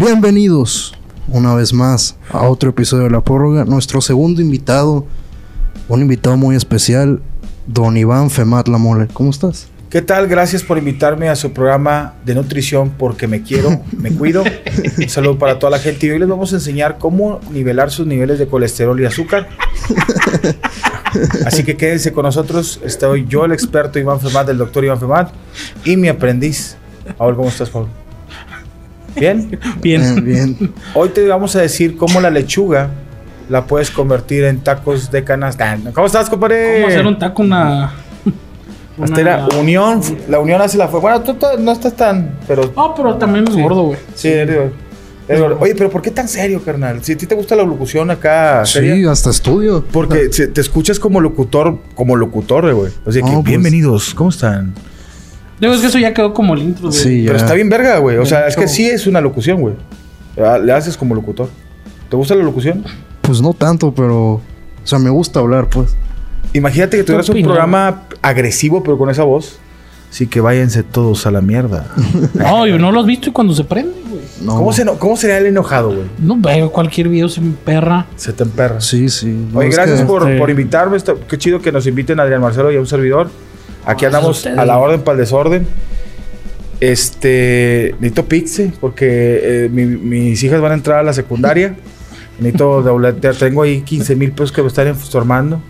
Bienvenidos una vez más a otro episodio de La Prórroga. Nuestro segundo invitado, un invitado muy especial, don Iván Femat La Mole. ¿Cómo estás? ¿Qué tal? Gracias por invitarme a su programa de nutrición porque me quiero, me cuido. Un saludo para toda la gente y hoy les vamos a enseñar cómo nivelar sus niveles de colesterol y azúcar. Así que quédense con nosotros. Estoy yo, el experto Iván Femat, del doctor Iván Femat, y mi aprendiz. Paul, ¿cómo estás, Paul? ¿Bien? Bien, bien. Hoy te vamos a decir cómo la lechuga la puedes convertir en tacos de canasta. ¿Cómo estás, compadre? ¿Cómo hacer un taco una... Hasta una- la unión, la unión hace la fuerza. Bueno, tú no estás tan, pero Ah, pero también es gordo, güey. sí, eres- eres gordo. Oye, pero ¿por qué tan serio, carnal? Si a ti te gusta la locución acá, seria. Sí, hasta estudio. Porque se- te escuchas como locutor, como locutor, güey. O sea, que No, pues- bienvenidos, ¿cómo están? Digo, es que eso ya quedó como el intro, güey. Sí, ya. Pero está bien verga, güey. O sea, es que sí es una locución, güey. Le haces como locutor. ¿Te gusta la locución? Pues no tanto, pero. O sea, me gusta hablar, pues. Imagínate que tuvieras un programa agresivo, pero con esa voz. Sí, que váyanse todos a la mierda. No, y no lo has visto y cuando se prende, güey. No. ¿Cómo, se, eno- ¿Cómo sería el enojado, güey? No veo cualquier video se me perra. Se te emperra. Sí, sí. No, Oye, gracias que- por, este- por invitarme. Qué chido que nos inviten a Adrián Marcelo y a un servidor. Aquí andamos a la orden para el desorden. Este, necesito pizza porque eh, mi- mis hijas van a entrar a la secundaria. necesito dobletear. Tengo ahí 15 mil pesos que me están formando.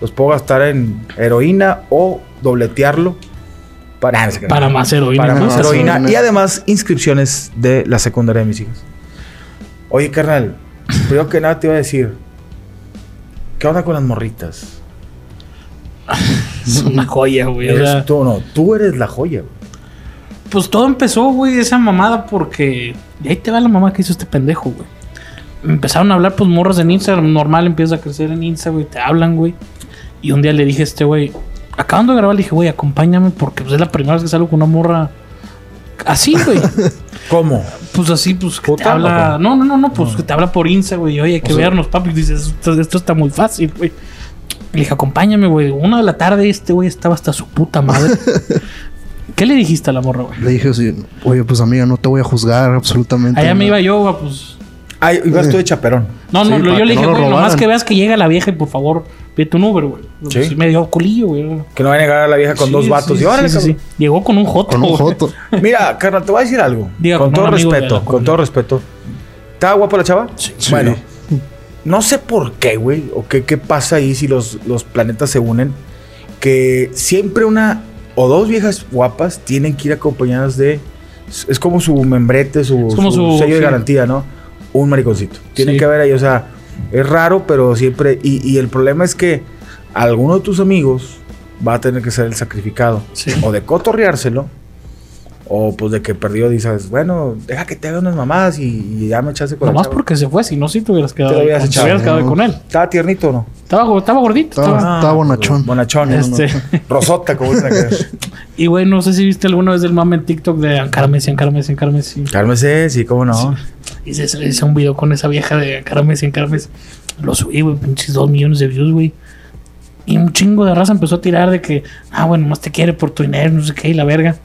Los puedo gastar en heroína o dobletearlo para. Para más heroína. para más Más heroína. heroína. Y además inscripciones de la secundaria de mis hijas. Oye, carnal, primero que nada te iba a decir, ¿qué onda con las morritas? Es una joya, güey. O Eres sea, tú, no, tú eres la joya, güey. pues todo empezó, güey, esa mamada porque... Y ahí te va la mamá que hizo este pendejo, güey. Empezaron a hablar, pues, morras en Instagram. Normal, empieza a crecer en Insta, güey. Te hablan, güey. Y un día le dije a este, güey... Acabando de grabar, le dije, güey, acompáñame porque pues, es la primera vez que salgo con una morra... Así, güey. ¿Cómo? Pues así, pues que te ¿Puta habla. No, no, no, no, pues que te habla por Insta, güey. Oye, hay que O sea- vernos, papi. Y dices, esto, esto está muy fácil, güey. Le dije, acompáñame, güey. Una de la tarde, este güey estaba hasta su puta madre. ¿Qué le dijiste a la morra, güey? Le dije así, oye, pues amiga, no te voy a juzgar absolutamente. Allá me nada". iba yo, güey, pues. Ay, ibas tú de chaperón. No, Sí, no, lo- para yo le que dije, no lo güey, nomás robaran. que veas que llega la vieja y por favor, pide un Uber, güey. Sí. Sí. Me dio colillo, güey. Que no va a negar a la vieja con Sí, dos vatos. sí, y órale, sí, sí, sí. Llegó con un joto. Con un joto. Mira, carnal, te voy a decir algo. Diga, con con todo respeto, con todo respeto. ¿Estaba guapa la chava? Sí. Bueno, no sé por qué, güey, o qué, qué pasa ahí si los, los planetas se unen, que siempre una o dos viejas guapas tienen que ir acompañadas de... Es como su membrete, su, como su su- sello de garantía, ¿no? Un mariconcito. Tiene Sí. que haber ahí, o sea, es raro, pero siempre... Y, y el problema es que alguno de tus amigos va a tener que ser el sacrificado. Sí. O de cotorreárselo, o pues de que perdió, dices, bueno, deja que te haga unas mamadas y, y ya me echaste con Nomás porque se fue, si no, sí te hubieras quedado, Te lo hubieras te echado, hubieras quedado ¿no? con él. ¿Estaba tiernito o no? Estaba, estaba gordito. Estaba- estaba- estaba bonachón. Bonachón. Este, Rosota, como dicen acá. Y güey, no sé si viste alguna vez el mame en TikTok de Messi, Ankara Messi. Cálmese, sí, cómo no. Y se se hizo un video con esa vieja de Ankara Messi. Lo subí, güey, pinches dos millones de views, güey. Y un chingo de raza empezó a tirar de que, ah, bueno, más te quiere por tu dinero, no sé qué, y la verga.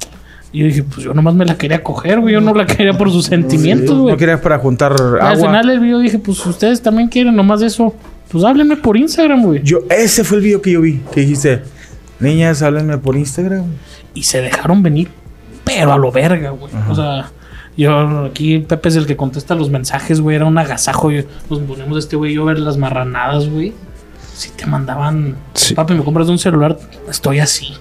Y yo dije, pues yo nomás me la quería coger, güey. Yo no la quería por sus sentimientos, güey. No querías para juntar Y Al agua. final del video dije, pues ustedes también quieren nomás eso. Pues háblenme por Instagram, güey. Yo, ese fue el video que yo vi. Que dijiste, niñas, háblenme por Instagram. y se dejaron venir, pero a lo verga, güey. O sea, yo aquí Pepe es el que contesta los mensajes, güey. Era un agasajo. Yo, nos ponemos este güey yo a ver las marranadas, güey. Si te mandaban, Sí. papi, me compras un celular, estoy así.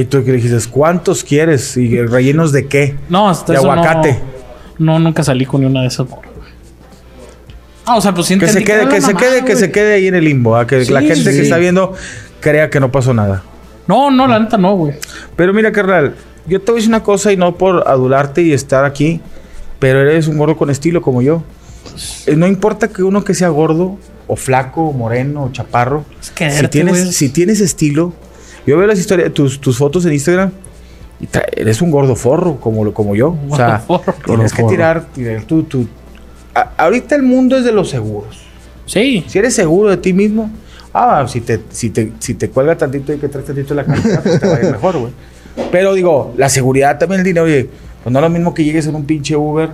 Y tú que dijiste, ¿cuántos quieres? ¿Y rellenos de qué? No, hasta De eso aguacate. No, no, nunca salí con ni una de esas. Ah, o sea, pues sí Que se quede, que se quede, que se quede ahí en el limbo. ¿ah? Que Sí, la gente sí. que está viendo crea que no pasó nada. No, no, la neta no, güey. Pero mira, carnal, yo te voy a decir una cosa y no por adularte y estar aquí, pero eres un gordo con estilo como yo. Eh, No importa que uno que sea gordo o flaco, o moreno o chaparro, Es que si tienes, si tienes estilo, yo veo las historias, tus, tus fotos en Instagram y eres un gordo forro como, como yo. O sea, Gordo forro. tienes que tirar, tirar tu, tu- A- ahorita el mundo es de los seguros. Sí. Si eres seguro de ti mismo, ah, si te, si te, si te cuelga tantito y que traes tantito la cartera, pues te va a ir mejor, güey. Pero digo, la seguridad también, el dinero, oye, pues no es lo mismo que llegues en un pinche Uber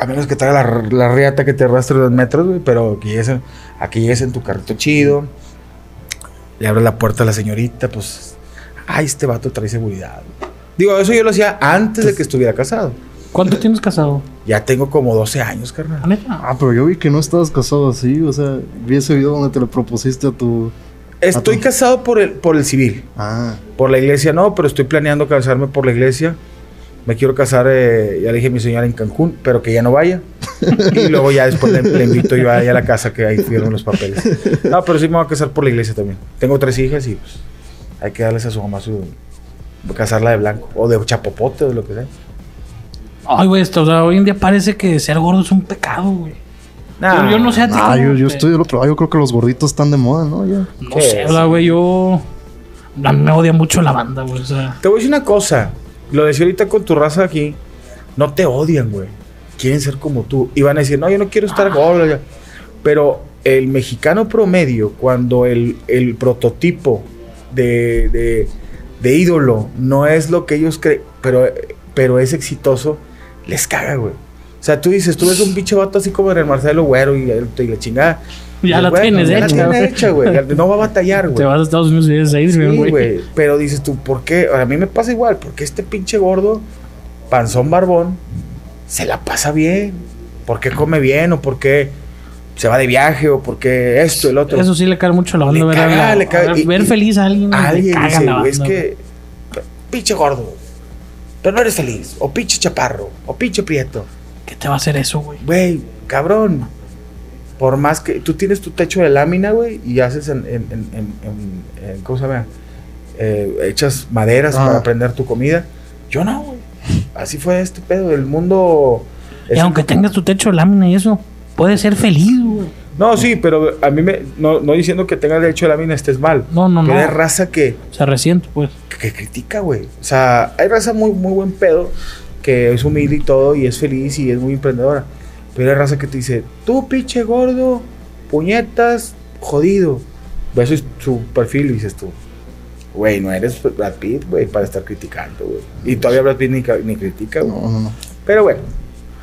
A menos que traiga la, la riata que te arrastre dos metros, güey. Pero que llegues en, a que llegues en tu carrito chido. Le abres la puerta a la señorita, pues. Ay, este vato trae seguridad. Digo, eso yo lo hacía antes de que estuviera casado. ¿Cuánto tienes casado? Ya tengo como 12 años, ¿La carnal. neta? Ah, pero yo vi que no estabas casado así, o sea, vi ese video donde te lo propusiste a tu... Estoy Ah, tú. casado por el, por el civil. Ah, Por la iglesia no, pero estoy planeando casarme por la iglesia. Me quiero casar, eh, ya le dije a mi señora en Cancún, pero que ya no vaya. y luego ya después le, le invito yo ahí a la casa que ahí firmo los papeles. No, pero sí me voy a casar por la iglesia también. Tengo tres hijas y pues hay que darles a su mamá su... Casarla de blanco o de chapopote o de lo que sea. Ay, güey, esto, o sea, hoy en día parece que ser gordo es un pecado, güey. Nah, Yo- yo no sé a ti ah yo, yo estoy del otro lado. Yo creo que los gorditos están de moda, ¿no? Ya. No sé, la güey, yo... A mí me odia mucho la banda, güey, o sea... Te voy a decir una cosa. Lo decía ahorita con tu raza aquí. No te odian, güey. Quieren ser como tú. Y van a decir, no, yo no quiero estar gordo. ya". Pero el mexicano promedio, cuando el, el prototipo de, de, de ídolo no es lo que ellos creen, pero, pero es exitoso, les caga, güey. O sea, tú dices, tú ves un pinche vato así como en el Marcelo Güero y, y la chingada. Ya la bueno, tienes ya hecha, La tiene güey. hecha, güey. Ya No va a batallar, güey. Te vas a Estados Unidos y vienes a ir, Sí, güey. güey. Pero dices tú, ¿por qué? A mí me pasa igual. Porque este pinche gordo, panzón barbón, se la pasa bien. ¿Por qué come bien? ¿O por qué se va de viaje? ¿O por qué esto, el otro? Eso sí le cae mucho a la banda, Le ver, a caga, la- le caga. ver, Y- ver y- feliz a alguien. Alguien caga dice, la güey, es que, pinche gordo. Pero no eres feliz. O pinche chaparro. O pinche prieto. ¿Qué te va a hacer eso, güey? Güey, cabrón. Por más que tú tienes tu techo de lámina, güey, y haces en, en, en, en- en- en- ¿cómo se llama? Eh, echas maderas Ah. para prender tu comida. Yo no, güey. Así fue este pedo. El mundo. Y aunque tengas tu techo de lámina y eso, puedes ser feliz, güey. No, sí, pero a mí me. No, no diciendo que tengas derecho de lámina estés mal. No, no, Pero no. hay raza que, Se resiente, pues. que critica, güey. O sea, hay raza muy, muy buen pedo que es humilde y todo y es feliz y es muy emprendedora. Pero hay raza que te dice, tú pinche gordo, puñetas, jodido. Ves su perfil y dices tú, güey, no eres Brad Pitt, güey, para estar criticando, güey. Y todavía Brad Pitt ni, ni critica, güey. No, no, no. Pero bueno,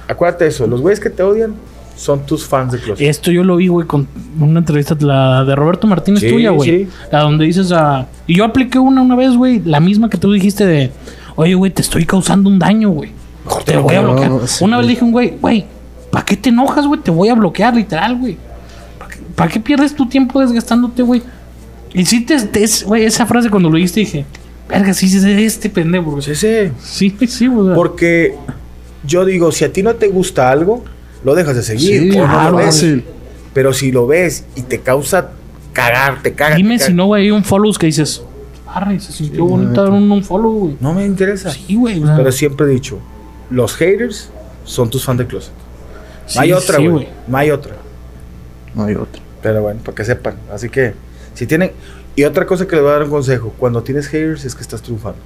acuérdate de eso, los güeyes que te odian son tus fans de Closet. Esto yo lo vi, güey, con una entrevista la de Roberto Martínez Sí, tuya, güey. sí. La donde dices a... Y yo apliqué una una vez, güey, la misma que tú dijiste de... Oye, güey, te estoy causando un daño, güey. Te voy a bloquear. no, sí, una vez le dije a un güey, güey, ¿para qué te enojas, güey? Te voy a bloquear, literal, güey. ¿Para qué, para qué pierdes tu tiempo desgastándote, güey? Y sí, te, te- es- güey, esa frase cuando lo dijiste dije, verga, sí, sí, es este pendejo, güey. Sí, sí. Sí, sí, güey. Porque yo digo, si a ti no te gusta algo, lo dejas de seguir. Sí, o no claro, lo ves. fácil. Pero si lo ves y te causa cagar, te caga. Dime te si caga. no, güey, hay un follow que dices, arre, se sintió Sí, bonito dar un, un follow, güey. No me interesa. Sí, güey. o sea, Pero siempre he dicho, los haters son tus fans de Closet. sí, no hay otra, sí, güey. no hay otra. No hay otro. Pero bueno, para que sepan. Así que, si tienen... Y otra cosa que les voy a dar un consejo. Cuando tienes haters es que estás triunfando.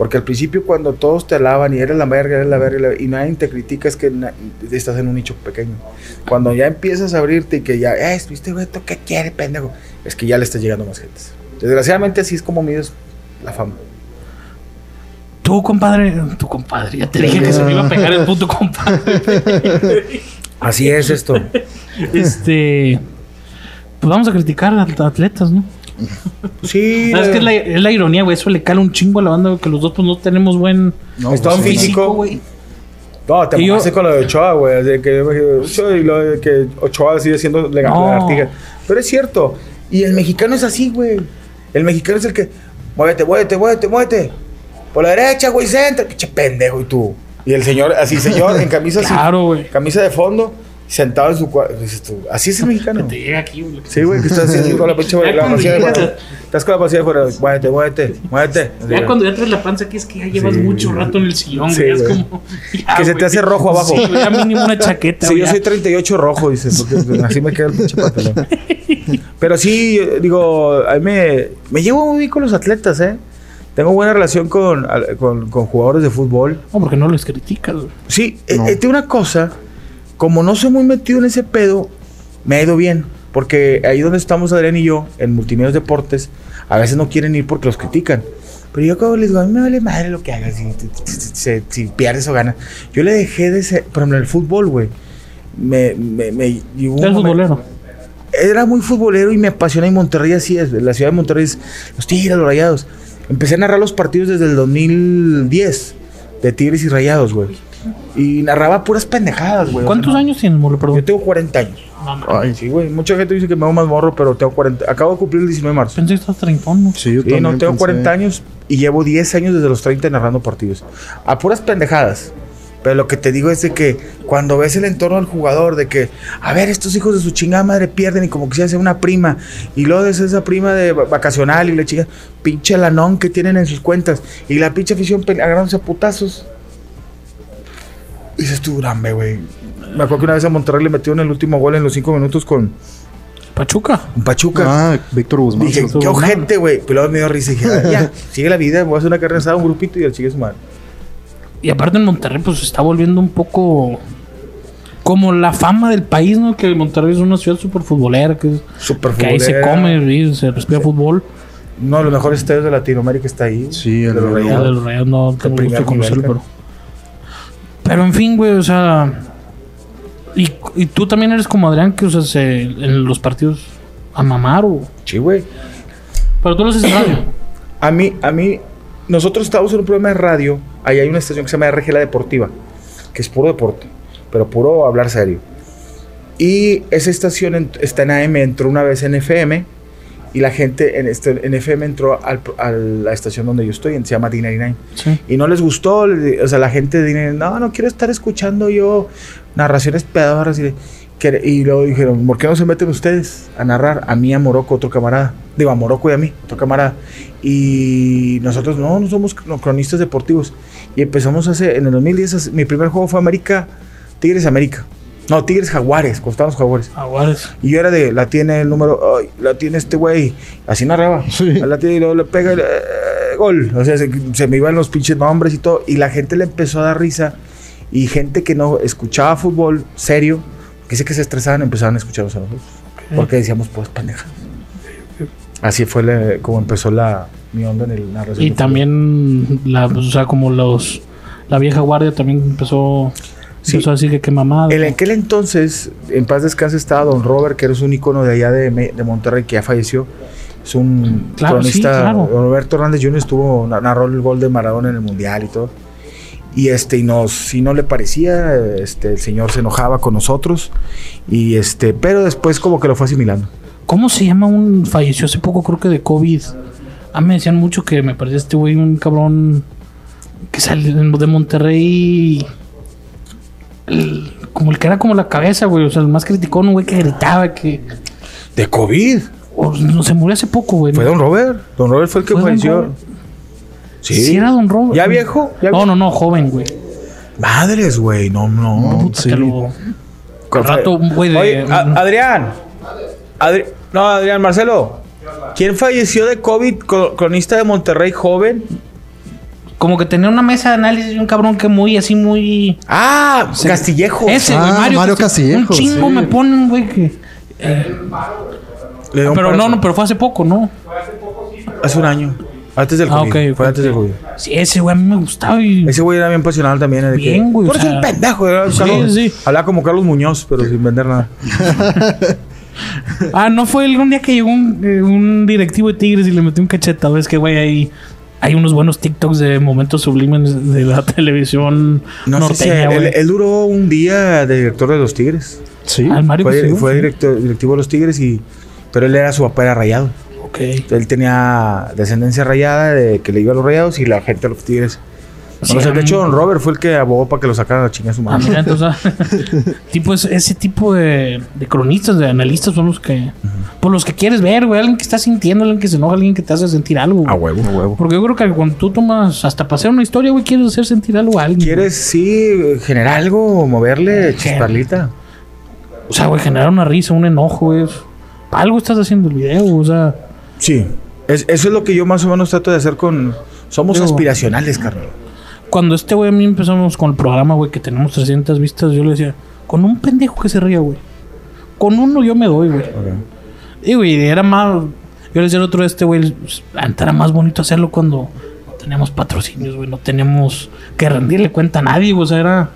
Porque al principio cuando todos te alaban y eres la verga, eres la verga, y nadie te critica es que estás en un nicho pequeño. Cuando ya empiezas a abrirte y que ya, eh, viste, güey, ¿tú qué quiere, pendejo? Es que ya le está llegando más gente. Desgraciadamente así es como mides la fama. Tú, compadre, tu compadre, ya te dije que se me iba a pegar el puto compadre. Así es esto. este. Pues vamos a criticar a atletas, ¿no? Sí. Es que es la, es la ironía, güey. Eso le cala un chingo a la banda, que los dos pues no tenemos buen No, Estado pues, sí. físico. güey. No, te mamaste con lo de Ochoa, güey. De que, Ochoa y lo de que Ochoa sigue siendo legal No. lagartija. Pero es cierto. Y el mexicano es así, güey. El mexicano es el que. Muévete, muévete, muévete, muévete. Por la derecha, güey, centro. Pinche pendejo, y tú. Y el señor, así, señor, en camisa así. Claro, güey. Camisa de fondo, sentado en su cuarto. Así es el mexicano. Te llega aquí, güey. Sí, güey, que estás haciendo con la pinche la pasilla de fuera. Estás con la pasilla de fuera. Muévete, muévete, muévete. Ya cuando ya traes la panza aquí es que ya llevas Sí. mucho rato en el sillón, Sí, güey. Es como. ya, Que se te hace rojo abajo. Sí, ya mínimo una chaqueta. Sí, güey, yo soy 38 rojo, dices, porque así me queda el pinche pantalón. Pero sí, digo, a mí me, me llevo muy bien con los atletas, ¿eh? Tengo buena relación con, con, con jugadores de fútbol. No, porque no los criticas, güey. Sí, eh, No. eh, tengo una cosa, como no soy muy metido en ese pedo, me ha ido bien. Porque ahí donde estamos Adrián y yo, en Multimedios Deportes, a veces no quieren ir porque los critican. Pero yo como les digo, a mí me vale madre lo que hagas, si, si- pierdes o ganas. Yo le dejé de ser, por ejemplo, el fútbol, güey. Me, me, me, Eres futbolero. era muy futbolero y me apasiona y Monterrey así es. La ciudad de Monterrey es los Tigres, los Rayados. Empecé a narrar los partidos desde el 2010 de Tigres y Rayados, güey. Y narraba puras pendejadas, güey. O ¿Cuántos sea, años tienes, Molo? no- Perdón. Yo tengo 40 años. Ay, Sí, güey. Mucha gente dice que me hago más morro, pero tengo 40. Acabo de cumplir el 19 de marzo. Pensé que estás treintón, ¿no? sí, yo Sí, también no, tengo pensé. 40 años y llevo 10 años desde los 30 narrando partidos. A puras pendejadas. Pero lo que te digo es de que cuando ves el entorno del jugador, de que, a ver, estos hijos de su chingada madre pierden y como que se hace una prima, y luego es esa prima de va- vacacional y la chica, pinche lanón que tienen en sus cuentas, y la pinche afición agarrándose a putazos. Y dices tú, "Dame, güey. Me acuerdo que una vez a Monterrey le metieron el último gol en los 5 minutos con Pachuca. un Pachuca. Ah, Víctor Guzmán. Dije, qué ojete, güey. Pero luego me dio risa y dije, "Ah, ya, sigue la vida, voy a hacer una carrera asada, un grupito y el sigue su madre. Y aparte en Monterrey, pues se está volviendo un poco como la fama del país, ¿no? Que Monterrey es una ciudad súper futbolera, que, es- Súper que ahí se come y se respira fútbol. Uno de los mejores estadios de Latinoamérica está ahí. Sí, el de los Rayados. de los Rayados no tengo gusto conocerlo, pero. Pero en fin, güey, o sea. Y, y tú también eres como Adrián, que usas en los partidos a mamar o. Sí, güey. Pero tú lo haces en radio. A mí, a mí, nosotros estamos en un programa de radio. Ahí hay una estación que se llama RG La Deportiva, que es puro deporte, pero puro hablar serio. Y esa estación en- está en AM, entró una vez en FM. Y la gente en, este, en FM entró al- a la estación donde yo estoy, se llama D99. Sí. Y no les gustó, o sea, la gente dice, no, no quiero estar escuchando yo narraciones pedadoras. Y, y luego dijeron, ¿por qué no se meten ustedes a narrar? A mí, a Morocco, otro camarada. Digo, a Morocco y a mí, otro camarada. Y nosotros, no, no somos cro- cronistas deportivos. Y empezamos hace, en el 2010, hace- mi primer juego fue América, Tigres América. No, Tigres Jaguares, cuando estábamos Jaguares. Aguares. Y yo era de, la tiene el número, ay, la tiene este güey. Así narraba. Sí. La tiene y luego le pega le- eh, gol. O sea, se, se me iban los pinches nombres y todo. Y la gente le empezó a dar risa. Y gente que no escuchaba fútbol serio, que sé que se estresaban, empezaban a escucharnos a nosotros. Porque decíamos, pues, pendeja. Así fue la- como empezó la, mi onda en el narración. Y también, la, o sea, como los. La vieja guardia también empezó. Sí. Empezó a decir que qué mamada. En aquel entonces, en paz descanse, estaba Don Robert, que es un icono de allá de, de Monterrey, que ya falleció. Es un Claro, cronista. sí, claro. Roberto Hernández Jr. estuvo, na- narró el gol de Maradona en el Mundial y todo. Y este, y nos, si no le parecía, este, el señor se enojaba con nosotros. Y este, pero después como que lo fue asimilando. ¿Cómo se llama un. Falleció hace poco, creo que de COVID. Ah, me decían mucho que me parecía este güey un cabrón. Que sale de Monterrey. El- como el que era como la cabeza, güey. O sea, el más criticón, un güey que gritaba, que. De COVID. o no, se murió hace poco, güey. Fue Don Robert. Don Robert fue el que ¿Fue Don falleció. Sí. Sí, era Don Robert. ¿Ya viejo? ¿Ya No, viejo? no, no, joven, güey. Madres, güey. No, no. Puta, sí. rato, güey de- Oye, a- Adrián. Adri- no, Adrián, Marcelo. ¿Quién falleció de COVID? Co- Cronista de Monterrey joven. Como que tenía una mesa de análisis y un cabrón que muy así, muy. Ah, Castillejo. Ese, Ah, Mario, Mario Castillejo. Castillejo, Un chingo sí. me ponen, güey, que. eh, Le dio un pero paro- no, no, pero fue hace poco, ¿no? Hace un año. Antes del Ah, COVID. ok, Fue antes del COVID. Sí, ese güey a mí me gustaba y. Ese güey era bien pasional también. de que, Bien, güey, Tú o eres sea, un pendejo. era sí, Carlos- sí. Hablaba como Carlos Muñoz, pero sin vender nada. Ah, no fue algún día que llegó un, eh, un directivo de Tigres y le metió un cachetado. Es que, güey, ahí hay unos buenos TikToks de momentos sublimes de la televisión No sé si norteña, él, güey. él duró un día de director de los Tigres. Sí. Al Mario Fue, fue director, directivo de los Tigres y... Pero él era su papá era rayado. Ok. Él tenía descendencia rayada de que le iba a los rayados y la gente de los tigres. Sí, No sé, de ah, hecho, Don Robert fue el que abogó para que lo sacaran a la chingada su Ah, madre. mira, entonces, tipo, es- ese tipo de, de cronistas, de analistas son los que, por los que quieres ver, güey, alguien que está sintiendo, alguien que se enoja, alguien que te hace sentir algo. güey. A huevo, a huevo. Porque yo creo que cuando tú tomas, hasta hacer una historia, güey, quieres hacer sentir algo a alguien. ¿Quieres, sí, generar algo, moverle chisparlita? O sea, güey, generar una risa, un enojo, güey. Algo estás haciendo el video, o sea. Sí. Es- eso es lo que yo más o menos trato de hacer con... Somos Digo- aspiracionales, carnal. Cuando este güey a mí empezamos con el programa, güey, que tenemos 300 vistas, yo le decía, con un pendejo que se ría, güey. Con uno yo me doy, güey. Y, güey, era más. Yo le decía el otro a este, güey, antes era más bonito hacerlo cuando teníamos patrocinios, güey. No teníamos que rendirle cuenta a nadie, güey. O sea, era...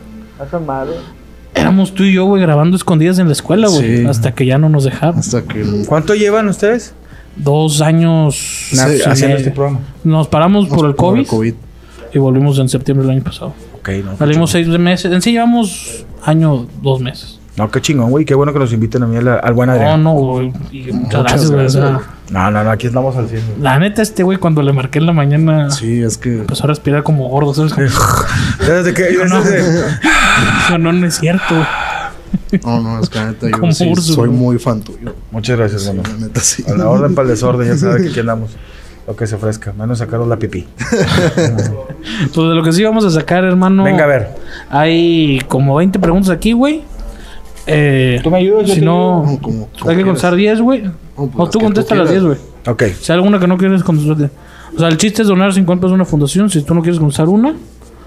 Éramos tú y yo, güey, grabando escondidas en la escuela, güey. Sí. Hasta que ya no nos dejaron. Hasta que. ¿Cuánto llevan ustedes Dos años... Haciendo este programa? Nos paramos por el COVID, COVID. Y volvimos en septiembre del año pasado. Ok, no. Salimos seis meses. En sí llevamos año, dos meses. No, qué chingón, güey. Qué bueno que nos inviten a mí al, al buen No, Adrián. no, güey. Y muchas gracias, güey. o sea, No, no, no, aquí estamos al 100. güey. la neta, este güey, cuando le marqué en la mañana, Sí, es que. empezó a respirar como gordo, ¿sabes? ¿Desde qué? No. Desde- No, no, no es cierto, güey. No, no, es que la neta yo sí soy güey. muy fan tuyo. Muchas gracias, hermano. La neta sí. A la orden para el desorden, ya sabe que aquí andamos. Lo que se ofrezca, menos sacaros la pipí. Pues de lo que sí vamos a sacar, hermano. Venga, a ver. Hay como 20 preguntas aquí, güey. Eh, ¿Tú me ayudas? Si no, ayudo. Como- como hay que contestar 10, güey. pues O tú contestas las 10, quieras. güey. Ok. Si hay alguna que no quieres contestar. O sea, el chiste es donar 50 pesos a una fundación. Si tú no quieres contestar una,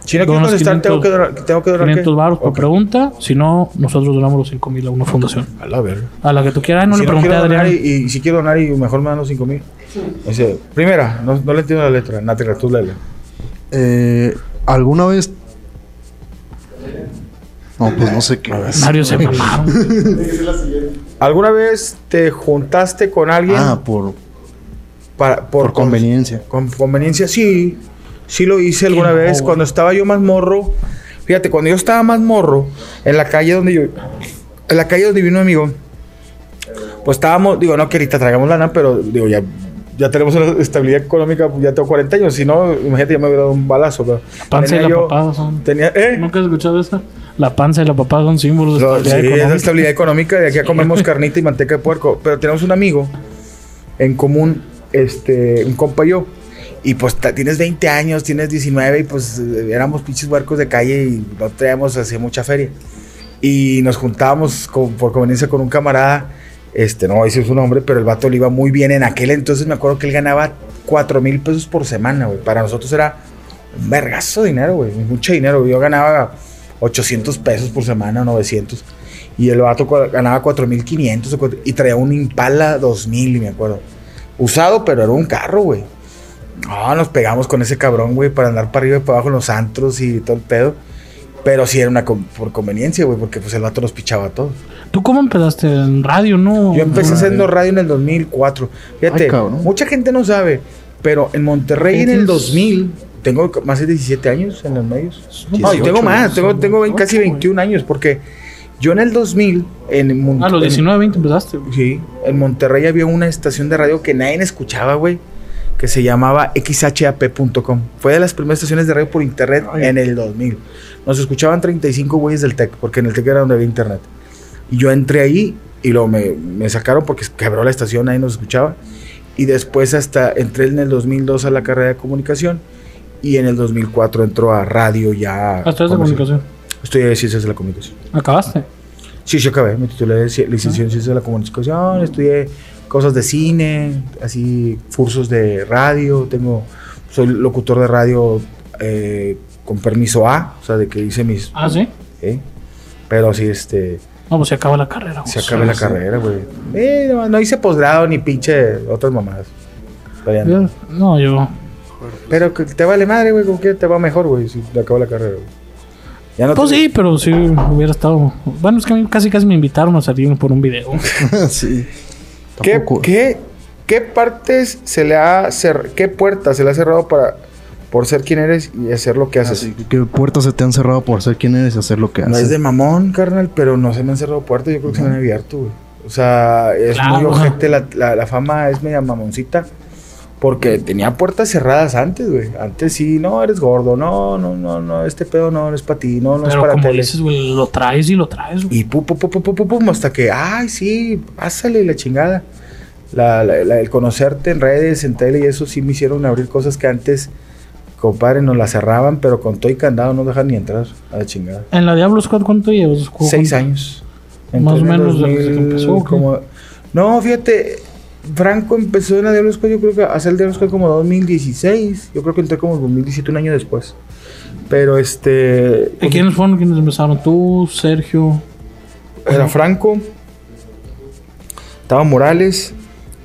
Si no quiero contestar, tengo que 500 donar, tengo que donar 500 qué? baros por Ok. pregunta. Si no, nosotros donamos los 5 mil a una fundación. A la verga. A la que tú quieras. Ay, no si le pregunté quiero a Adrián. y, y si quiero donar y mejor me dan los 5 mil. Dice, primera, no, no le entiendo la letra. Nati, tú léela. Eh, ¿Alguna vez.? No, pues no sé qué. Mario se mamaron. ¿Alguna vez te juntaste con alguien Ah, por, para, por conveniencia. Con conveniencia, sí. Sí lo hice alguna no, vez. güey? Cuando estaba yo más morro. Fíjate, cuando yo estaba más morro, en la calle donde yo. En la calle donde vino un amigo. Pues estábamos, digo, no que ahorita traigamos lana, pero digo, ya, ya tenemos una estabilidad económica, pues ya tengo 40 años. Si no, imagínate, ya me hubiera dado un balazo. Pero Panza y la yo- papada son. Tenía, ¿eh? ¿Nunca has escuchado esa? La panza y la papada son símbolos de No, sí, estabilidad es la económica. estabilidad económica. De aquí a comemos carnita y manteca de puerco. Pero tenemos un amigo en común, este, un compa y yo. Y pues tienes 20 años, tienes 19 y pues eh, éramos pinches huercos de calle y no traíamos así mucha feria. Y nos juntábamos con- por conveniencia con un camarada, este, no voy a decir su nombre, pero el vato le iba muy bien en aquel entonces. Me acuerdo que él ganaba 4 mil pesos por semana, güey. Para nosotros era un vergazo de dinero, güey. Mucho dinero. Yo ganaba 800 pesos por semana, 900. Y el vato ganaba 4500 o cuatro- y traía un Impala 2000, me acuerdo. Usado, pero era un carro, güey. No, nos pegamos con ese cabrón, güey, para andar para arriba y para abajo en los antros y todo el pedo. Pero sí era una con- por conveniencia, güey, porque pues el vato nos pichaba a todos. ¿Tú cómo empezaste? ¿En radio, no? Yo empecé no, haciendo eh. radio en el 2004. Fíjate, Ay, mucha gente no sabe, pero en Monterrey en el Tienes- 2000, tengo más de 17 años en los medios. No, y 18, tengo más, tengo, tengo vein- casi 18, 21 años, porque yo en el 2000, en, Mon- A los en- 19, 20 empezaste. güey. Sí, en Monterrey había una estación de radio que nadie escuchaba, güey, que se llamaba xhap.com. Fue de las primeras estaciones de radio por internet Ay. en el 2000. Nos escuchaban 35 güeyes del TEC, porque en el TEC era donde había internet. Y yo entré ahí y luego me, me sacaron porque quebró la estación, nadie nos escuchaba. Y después hasta entré en el 2002 a la carrera de comunicación y en el 2004 entró a radio ya. Hasta de comercial. comunicación. Estudié ciencias de la comunicación. ¿Acabaste? Sí, sí acabé. Me titulé de ci- licenciado en Ciencias de la Comunicación. Estudié cosas de cine, así, cursos de radio. Tengo, soy locutor de radio eh, con permiso A, o sea, de que hice mis. Ah, sí. ¿eh? Pero sí, este. No, pues se acaba la carrera. güey. Se acabé la carrera, güey. Eh, no, no hice posgrado ni pinche otras mamadas. No. Yo- No, yo. Pero que te vale madre, güey. Como que te va mejor, güey, si te acabo la carrera, güey. Ya no Pues te- sí, pero sí hubiera estado. Bueno, es que a mí casi casi me invitaron a salir por un video. sí. ¿Qué, qué, qué partes se le ha cer qué puertas se le ha cerrado para por ser quien eres y hacer lo que haces? Así que ¿qué puertas se te han cerrado por ser quien eres y hacer lo que no haces. es de mamón, carnal, pero no se me han cerrado puertas, yo creo que se me han abierto, güey. O sea, es Claro. muy ojete, la, la, la fama es media mamoncita. Porque tenía puertas cerradas antes, güey. Antes sí, no, eres gordo, no, no, no, no, este pedo no, no es para ti, no, no es pero para como tele. dices, güey, lo traes y lo traes. güey. Y pum, pum, pum, pum, pum, pum, hasta que, ay, sí, pásale la chingada. La, la- la- el conocerte en redes, en tele y eso sí me hicieron abrir cosas que antes, compadre, nos las cerraban, pero con todo y candado no dejan ni entrar a la chingada. En la Diablo Squad, ¿cuánto llevas? ¿Cu- Seis años. Más o menos desde que empezó, como- No, fíjate, Franco empezó en la Diablo Squad, yo creo que a hacer el Diablo Squad como 2016. Yo creo que entré como 2017, un año después. Pero este. ¿Y quiénes fueron quienes empezaron? Tú, Sergio. Era Franco, estaba Morales,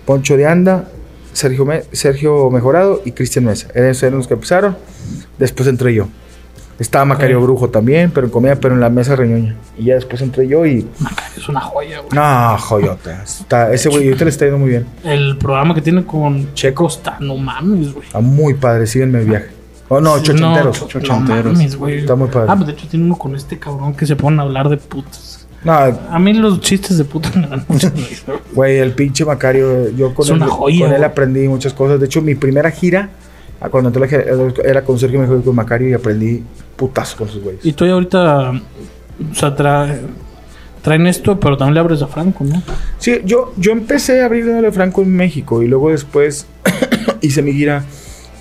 Poncho de Anda Sergio, Me- Sergio Mejorado y Cristian Mesa. Esos eran los que empezaron. Después entré yo. Estaba Macario. Brujo también, pero en comida, pero en la mesa reñoña. Y ya después entré yo y. Macario es una joya, güey. No, joyota. Está, ese güey ahorita le está yendo muy bien. El programa que tiene con Checo está, no mames, güey. Está muy padre. Síguenme el viaje. Oh, no, chochenteros. No, Chochenteros. No mames, güey. Está muy padre. Ah, pues de hecho tiene uno con este cabrón que se ponen a hablar de putas. No, A mí los chistes de putas me dan mucha risa, güey. El pinche Macario, yo con, Es él, una joya, con él güey. aprendí muchas cosas. De hecho, mi primera gira, ah, cuando entré la gira, era con Sergio Mejor y con Macario y aprendí putazo con sus güeyes. Y tú ya ahorita, o sea, trae- traen esto, pero también le abres a Franco, ¿no? Sí, yo, yo empecé a abrirle a Franco en México y luego después hice mi gira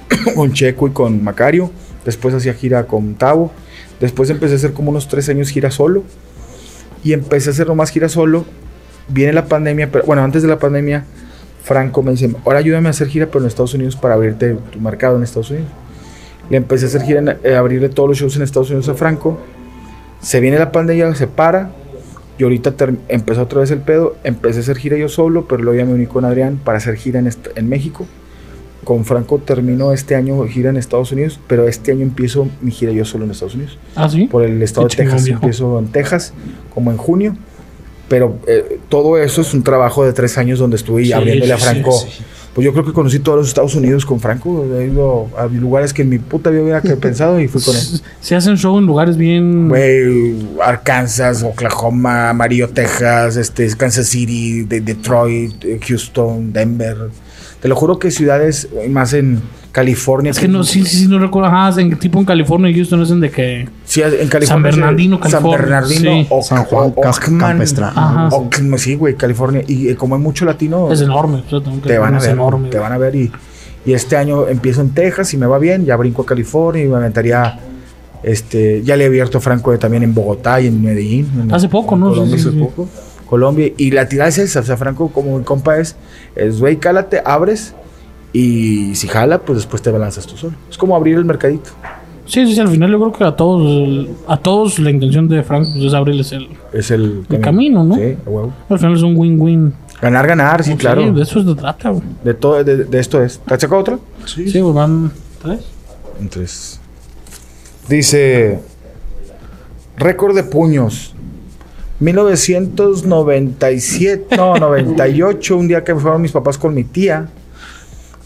con Checo y con Macario. Después hacía gira con Tavo. Después empecé a hacer como unos tres años gira solo. Y empecé a hacer nomás gira solo. Viene la pandemia, pero bueno, antes de la pandemia, Franco me dice, ahora ayúdame a hacer gira pero en Estados Unidos para abrirte tu mercado en Estados Unidos. Le empecé a hacer gira, en- eh, abrirle todos los shows en Estados Unidos a Franco. Se viene la pandemia, se para. Y ahorita empezó otra vez el pedo. Empecé a hacer gira yo solo, pero luego ya me uní con Adrián para hacer gira en, en México. Con Franco termino este año gira en Estados Unidos, pero este año empiezo mi gira yo solo en Estados Unidos. Ah, sí. Por el estado Qué de Texas. viejo. Empiezo en Texas, como en junio. Pero eh, todo eso es un trabajo de tres años donde estuve Sí, abriéndole a sí, Franco. sí, Pues yo creo que conocí todos los Estados Unidos con Franco. He ido a lugares que en mi puta vida hubiera pensado y fui con él. Se hacen show en lugares bien. Güey, Arkansas, Oklahoma, Amarillo, Texas, este, Kansas City, de Detroit, eh, Houston, Denver. Te lo juro que ciudades más en California. Es que no, sí, sí, sí, no recuerdo. Ajá, en, tipo en California y Houston es en de que. Sí, en California. San Bernardino, San California, Bernardino, sí. Oc- San Juan, o- Ockman. Ajá. Ockman, sí, güey, California. Y eh, como hay mucho latino, Es enorme. o sea, tengo que te van a ver. enorme, te güey. van a ver. Y, y este año empiezo en Texas y me va bien. Ya brinco a California y me aventaría. Este, ya le he abierto a Franco también en Bogotá y en Medellín. en- Hace poco, ¿no? Colombia Sí, sí, hace sí. poco. Colombia. Y la tirada es esa. O sea, Franco, como mi compa es, es, güey, cálate, abres. Y si jala, pues después te lanzas tú solo. Es como abrir el mercadito. Sí, sí, sí, al final yo creo que a todos, a todos la intención de Frank pues, es abrirles el. Es el, El camino, ¿no? Sí, huevo. Al final es un win-win. Ganar, ganar, sí, claro. de eso se trata, güey. De todo, de, de esto es. ¿Te has sacado otra? Sí, güey, van. ¿Tres? Entonces. Dice. Récord de puños. 1997, no, 98, un día que fueron mis papás con mi tía.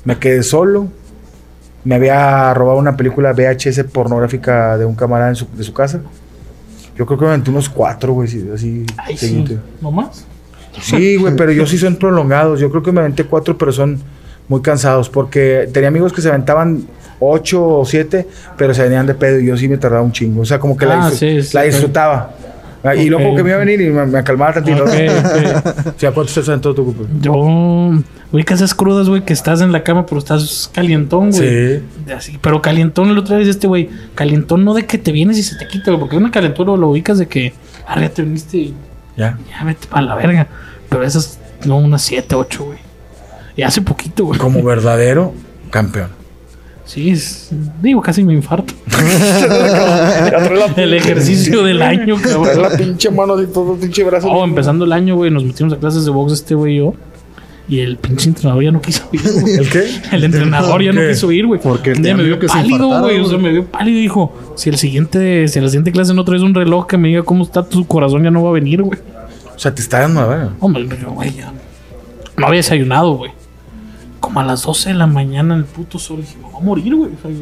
Me quedé solo. Me había robado una película VHS pornográfica de un camarada en su- de su casa. Yo creo que me aventé unos cuatro, güey, sí, así. Ay, sí. ¿No más? Sí, güey, pero yo sí son prolongados. Yo creo que me aventé cuatro, pero son muy cansados. Porque tenía amigos que se aventaban ocho o siete, pero se venían de pedo y yo sí me tardaba un chingo. O sea, como que la, Ah, disfr- sí, sí, la ok. disfrutaba. Y Ok. que me iba a venir y me, me calmaba tantito. Ok, O sea, ¿cuánto estás en todo tu grupo? Yo. Ubicas esas crudas, güey, que estás en la cama, pero estás calientón, güey. Sí. Así, pero calientón, el otro día dice este güey, calientón no de que te vienes y se te quita, güey, porque una calentura lo ubicas de que, ah, ya te viniste y Ya. ya vete para la verga. Pero esas, no, unas 7, 8, güey. Y hace poquito, güey. Como verdadero campeón. Sí, es, digo, casi me infarto. El ejercicio del año, cabrón. la pinche mano de todo, pinche brazo. Oh, empezando el año, güey, nos metimos a clases de box este güey y yo. Y el pinche entrenador ya no quiso ir, güey. ¿El qué? El entrenador ya no quiso ir, güey. Porque Un día me vio que pálido, güey. O sea, me vio pálido y dijo: Si el siguiente, si en la siguiente clase no traes un reloj que me diga cómo está tu corazón, ya no va a venir, güey. O sea, te está dando a ver. Hombre, yo, güey, ya. No había desayunado, güey. Como a las 12 de la mañana, el puto sol. Dije, me voy a morir, güey. O sea, yo,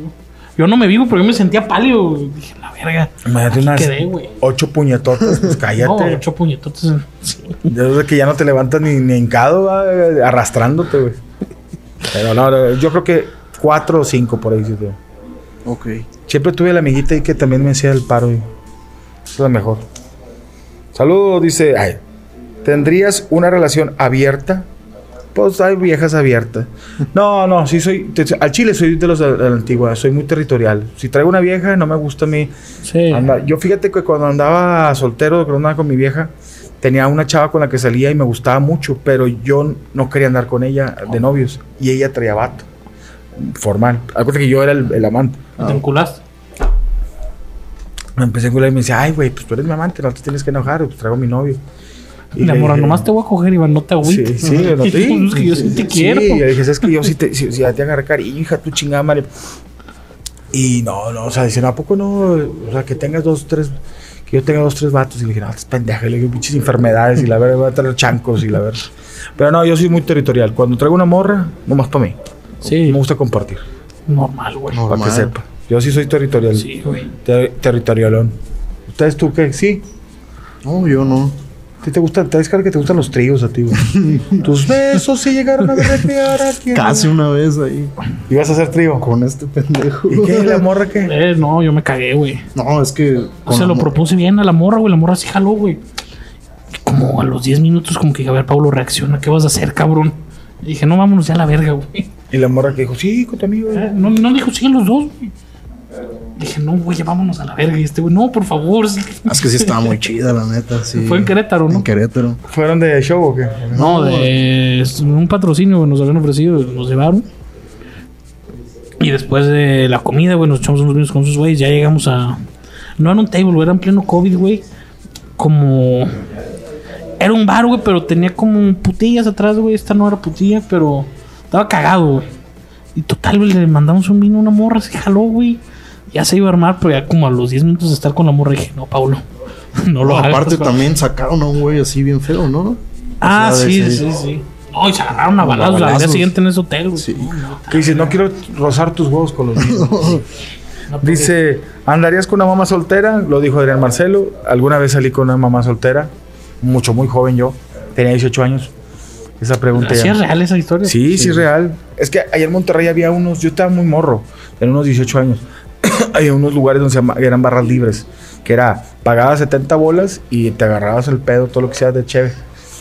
yo no me vi, güey, porque yo me sentía pálido. güey. Dije, la verga. Imagínate unas quedé, güey. ocho puñetotas, pues No, cállate. ocho puñetotes. en- sí. Desde que ya no te levantas ni, ni hincado, va, arrastrándote, güey. Pero no, no, yo creo que cuatro o cinco por ahí. sí, güey. Ok. Siempre tuve la amiguita ahí que también me hacía el paro. y Es la mejor. Saludos, dice. Ay, ¿Tendrías una relación abierta? Pues hay viejas abiertas. No, no, sí soy. te- al chile soy de los de la antigua, soy muy territorial. Si traigo una vieja, no me gusta a mí. Sí. Anda- yo fíjate que cuando andaba soltero, cuando andaba con mi vieja, tenía una chava con la que salía y me gustaba mucho, pero yo no quería andar con ella de novios. Y ella traía vato. Formal. Acuérdate que yo era el, el amante. ¿Te enculaste? Me empecé a encular y me decía, ay, güey, pues tú eres mi amante, no te tienes que enojar, pues traigo a mi novio. Y La le morra, dije- nomás te voy a coger, Iván, no te agüites. Sí, sí, no, sí. Es que yo sí te quiero. Sí, le dije, es que yo sí te, sí, ya te agarré cariño, hija, tu chingada madre. Y no, no, o sea, dicen, ¿a poco no? O sea, que tengas dos, tres, que yo tenga dos, tres vatos. Y le dije, no, estás pendeja, le dije, pinches enfermedades y la verdad voy a traer chancos y la verdad. Pero no, yo soy muy territorial. Cuando traigo una morra, nomás para mí. Sí, Me gusta compartir, normal, güey. No. para que Normal. sepa. Yo sí soy territorial. Sí, güey. Ter- territorialón. ¿Ustedes tú qué? Sí. No, yo no. ¿A ti te gustan? ¿Te ves que te gustan los tríos a ti, güey? Tus besos se llegaron a berretear aquí. Casi una vez ahí. ¿Ibas a hacer trío? Con este pendejo. ¿Y qué? ¿La morra qué? Eh, no, yo me cagué, güey. No, es que. con Se la lo propuse bien a la morra, güey. La morra sí jaló, güey. Y Como a los 10 minutos, como que, a ver, Pablo, reacciona. ¿Qué vas a hacer, cabrón? Y dije, no, vámonos ya a la verga, güey. Y la morra que dijo, sí, con tu amigo. Eh, No, no dijo, sí, los dos, güey. Dije, no, güey, vámonos a la verga. Y este, güey, no, por favor. sí. Es que sí estaba muy chida, la neta. Sí. Fue en Querétaro, ¿no? En Querétaro. ¿Fueron de show o qué? No, de un patrocinio güey, nos habían ofrecido, nos llevaron. Y después de la comida, güey, nos echamos unos vinos con sus güeyes. Ya llegamos a. No era un table, güey, era en pleno COVID, güey. Como. Era un bar, güey, pero tenía como putillas atrás, güey. Esta no era putilla, pero estaba cagado, güey. Y total, güey, le mandamos un vino a una morra, se jaló, güey. Ya se iba a armar, pero ya como a los 10 minutos de estar con la morra dije, no, Paulo, no lo No, hagas. aparte güey". también sacaron a un güey así bien feo, ¿no? Ah, O sea, sí, de- sí, sí. No, y se agarraron a balazos al día siguiente en ese hotel, güey. Sí. Que dice, no quiero rozar tus huevos con los míos. no, dice, ¿andarías con una mamá soltera? Lo dijo Adrián Marcelo. Alguna vez salí con una mamá soltera. Mucho, muy joven yo. Tenía 18 años. Esa pregunta ¿Sí ya. es real esa historia? Sí, sí, es real. Es que allá en Monterrey había unos, yo estaba muy morro, tenía unos 18 años. había unos lugares donde eran barras libres, que era, pagabas 70 bolas y te agarrabas el pedo, todo lo que sea de cheve.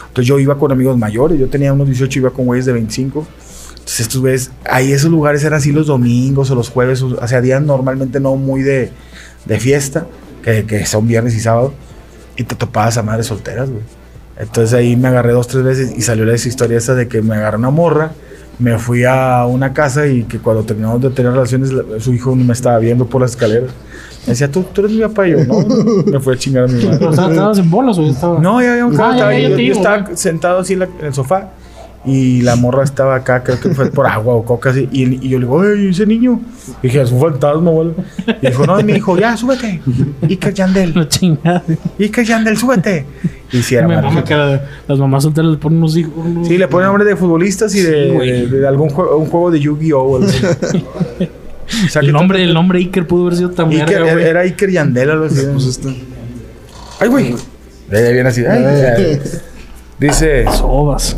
Entonces yo iba con amigos mayores, yo tenía unos 18, iba con güeyes de 25. Entonces estos güeyes, ahí esos lugares eran así los domingos o los jueves, o sea, días normalmente no muy de, de fiesta, que, que son viernes y sábado, y te topabas a madres solteras, güey. Entonces ahí me agarré dos, tres veces y salió esa historia esa de que me agarré una morra, me fui a una casa y que cuando terminamos de tener relaciones, la- su hijo me estaba viendo por las escaleras. Me decía, ¿tú, tú eres mi papá? Y yo, no, me fui a chingar a mi ¿Pero madre. estabas en bolas o ya estaba? No, ya había un Ah, ya, ya Yo, estaba sentado así en, la- en el sofá y la morra estaba acá, creo que fue por agua o coca así. Y, y yo le digo, ¡ay, ese niño! Y dije, es un fantasma, güey. Y dijo, no, es mi hijo, ya, súbete. Iker Yandel, La chingada. Iker Yandel, súbete. Y si era Me madre. mama que la- las mamás solteras les ponen unos hijos. unos- Sí, le ponen nombre de futbolistas y de, Sí, güey. de- de algún juego, un juego de Yu-Gi-Oh! o sea, El nombre, el nombre Iker pudo haber sido tan Iker- era, Iker Yandel algo así. Pues. Ay, güey. Ya viene así. ay, ay. Dice, Sobas.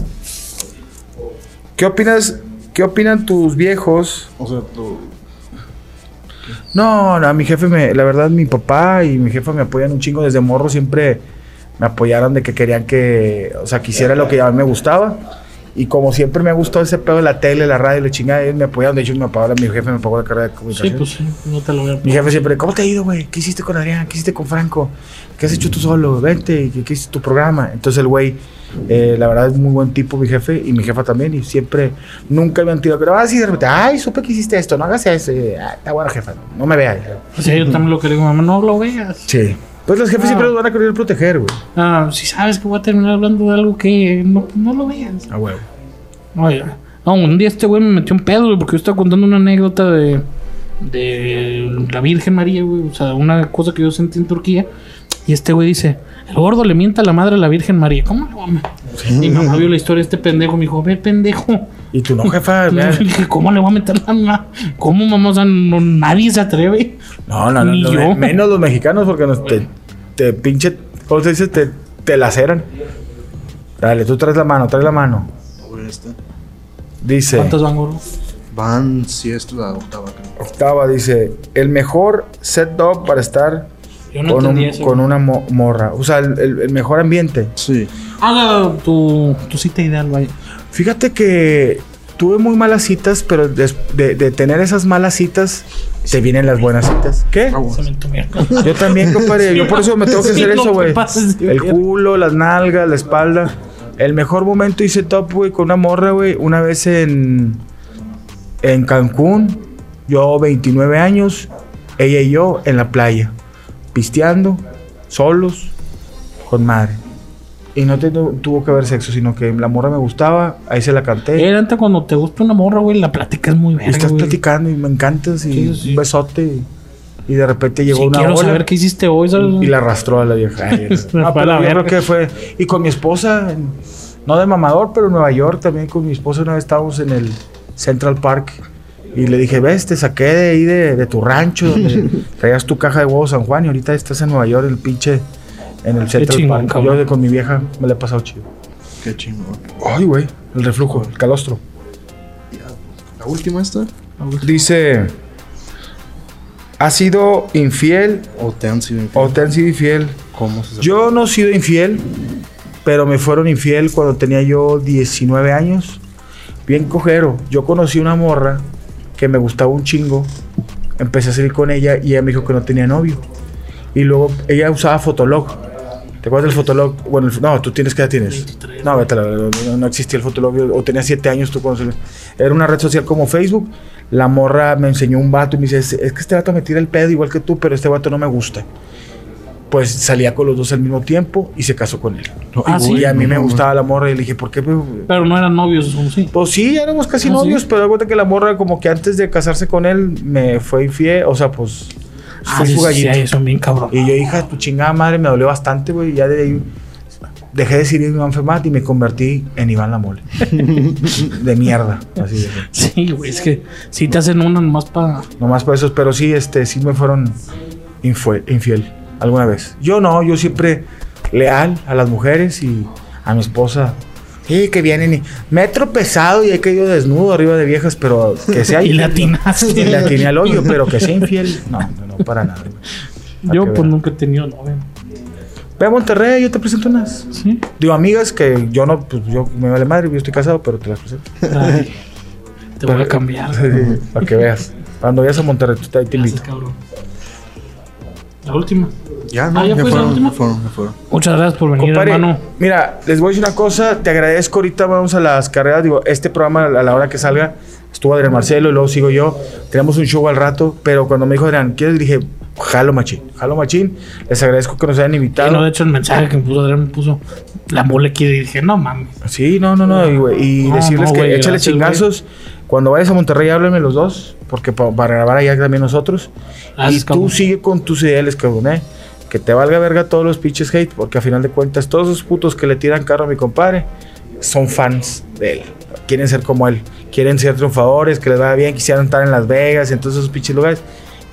¿Qué opinas? ¿Qué opinan tus viejos? O sea, tú. No, no, mi jefe me, la verdad, mi papá y mi jefa me apoyan un chingo desde morro, siempre me apoyaron de que querían que, o sea, quisiera lo que a mí me gustaba. Y como siempre me ha gustado ese pedo de la tele, la radio, la chingada, ellos me apoyaron. De hecho, me pagaron, mi jefe me pagó la carrera de Sí, comunicación. pues sí, no te lo voy a Mi jefe siempre, ¿cómo te ha ido, güey? ¿Qué hiciste con Adrián? ¿Qué hiciste con Franco? ¿Qué has hecho tú solo? Vente, ¿qué, hiciste tu programa? Entonces el güey, eh, la verdad es muy buen tipo, mi jefe, y mi jefa también, y siempre, nunca me han tirado, pero así de repente, ay, supe que hiciste esto, no hagas eso. Y, "Ah, está bueno, jefa, no me veas. O sea, yo también lo que le digo, mamá, no lo veas. Sí. Pues los jefes Ah. siempre los van a querer proteger, güey. Ah, si sabes que voy a terminar hablando de algo que no, no lo veas. A huevo. Oye, no, un día este güey me metió un pedo, güey, porque yo estaba contando una anécdota de, de la Virgen María, güey. O sea, una cosa que yo sentí en Turquía. Y este güey dice, el gordo le mienta a la madre a la Virgen María. ¿Cómo va a Mi mamá vio la historia de este pendejo. Me dijo, ve, pendejo. Y tú no, jefa. ¿cómo le voy a meter la mamá? ¿Cómo, mamá? O sea, no- nadie se atreve. No, no, no. Ni no, yo. me- menos los mexicanos porque nos te, te pinche, ¿cómo se dice? Te, te laceran. Dale, tú traes la mano, traes la mano. Este. Dice. ¿Cuántos van, gordo? Van, si es la octava, creo. Octava dice, el mejor setup para estar Yo no con, entendí un- eso. con una mo- morra. O sea, el, el- el mejor ambiente. Sí. Haga tu, tu cita ideal, vaya. Fíjate que tuve muy malas citas, pero de, de tener esas malas citas, te vienen las buenas citas. ¿Qué? Entumió. Yo también, compadre. Yo por eso me tengo que hacer eso, güey. El culo, las nalgas, la espalda. El mejor momento hice top, güey, con una morra, güey. Una vez en, en Cancún. Yo, 29 años. Ella y yo en la playa. Pisteando. Solos. Con madre. Y no te- no tuvo que haber sexo, sino que la morra me gustaba, ahí se la canté. Era antes cuando te gusta una morra, güey, la plática es muy y verga, estás güey. platicando y me encantas y Sí, sí. un besote y, y de repente llegó Sí, una quiero ola saber qué hiciste hoy, ¿sabes? y la arrastró a la vieja. Ay, no, fue a pero la yo verga. creo que fue... Y con mi esposa, no de mamador, pero en Nueva York también con mi esposa una vez estábamos en el Central Park y le dije, ves, te saqué de ahí de, de tu rancho donde traías tu caja de huevos San Juan y ahorita estás en Nueva York, el pinche... En el cabrón. Yo de- con mi vieja me la he pasado chido. Qué chingón. Ay, güey. El reflujo, el calostro. La última esta. Dice: ¿Has sido infiel ¿O te han sido o infiel? te han sido infiel? ¿Cómo se Yo no he sido infiel, pero me fueron infiel cuando tenía yo 19 años. Bien cojero. Yo conocí una morra que me gustaba un chingo. Empecé a salir con ella y ella me dijo que no tenía novio. Y luego ella usaba Fotolog. ¿Te acuerdas del Fotolog? Bueno, el- no, tú tienes, ¿qué edad tienes? 23. No, vete, no, no existía el Fotolog. O tenía 7 años tú cuando salió. Era una red social como Facebook. La morra me enseñó un vato y me dice, es, que este vato me tira el pedo igual que tú, pero este vato no me gusta. Pues salía con los dos al mismo tiempo y se casó con él. Ah, sí. Y a mí me no. gustaba la morra y le dije, ¿por qué? Pero no eran novios, sí. Pues sí, éramos casi Ah, novios, ¿sí? pero cuenta que la morra como que antes de casarse con él me fue infiel, o sea, pues Ah, fue sí, su gallito. sí, son bien cabrón. Y yo, hija, tu chingada madre, me dolió bastante, güey. y Ya de ahí dejé de decir Iván Femat y me convertí en Iván La Mole. de mierda, así de. Sí, güey, es que si te hacen una nomás para. Nomás por eso, pero sí, este, sí me fueron infue- infiel alguna vez. Yo no, yo siempre leal a las mujeres y a mi esposa. Sí, que vienen y me he tropezado y he caído desnudo arriba de viejas, pero que sea Y le infiel, atinaste. Y le atiné al hoyo, pero que sea infiel. No, no, no, para nada. Para Yo, pues nunca he tenido novia. Ve a Monterrey, yo te presento unas. Sí. Digo, amigas que yo no, pues yo me vale madre, yo estoy casado, pero te las presento. Ay, te voy a cambiar. Para que veas. Cuando vayas a Monterrey, tú te, ahí te Gracias, invito. cabrón. La última. Ya, no, Ah, ¿ya ya, fue la fueron, última? ya fueron, ya fueron. Muchas gracias por venir, Compadre, hermano. mira, les voy a decir una cosa, te agradezco ahorita, vamos a las carreras, digo, este programa a la hora que salga, estuvo Adrián Marcelo y luego sigo yo, tenemos un show al rato, pero cuando me dijo Adrián, ¿quieres? Dije, jalo machín, jalo machín, les agradezco que nos hayan Sí, invitado. no, de hecho, el mensaje que me puso Adrián me puso la mole quiere y dije, no mames. Sí, no, no, no, y, y No, decirles no, que güey, échale chingazos, cuando vayas a Monterrey háblenme los dos, porque pa- para grabar allá también nosotros, Gracias, y tú cabrón. sigue con tus ideales, cabrón, eh. Que te valga verga todos los pinches hate, porque a final de cuentas, todos esos putos que le tiran carro a mi compadre son fans de él. Quieren ser como él. Quieren ser triunfadores, que les vaya bien, quisieran estar en Las Vegas, en todos esos pinches lugares.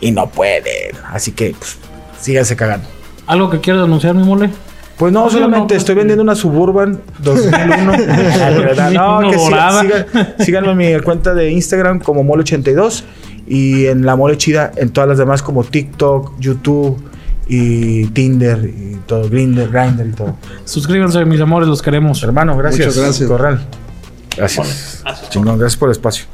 Y no pueden. Así que, pues, síganse cagando. ¿Algo que quieras anunciar, mi mole? Pues no, No, solamente no, estoy vendiendo una Suburban 2001. La verdad, no, que sí- Dorada. sigan- síganme en mi cuenta de Instagram como Mole82 y en la Mole Chida en todas las demás como TikTok, YouTube y Tinder y todo, Grindr, Grindr y todo. Suscríbanse, mis amores, los queremos. Hermano, gracias. Muchas gracias. Corral. Gracias. Chingón, gracias por el espacio.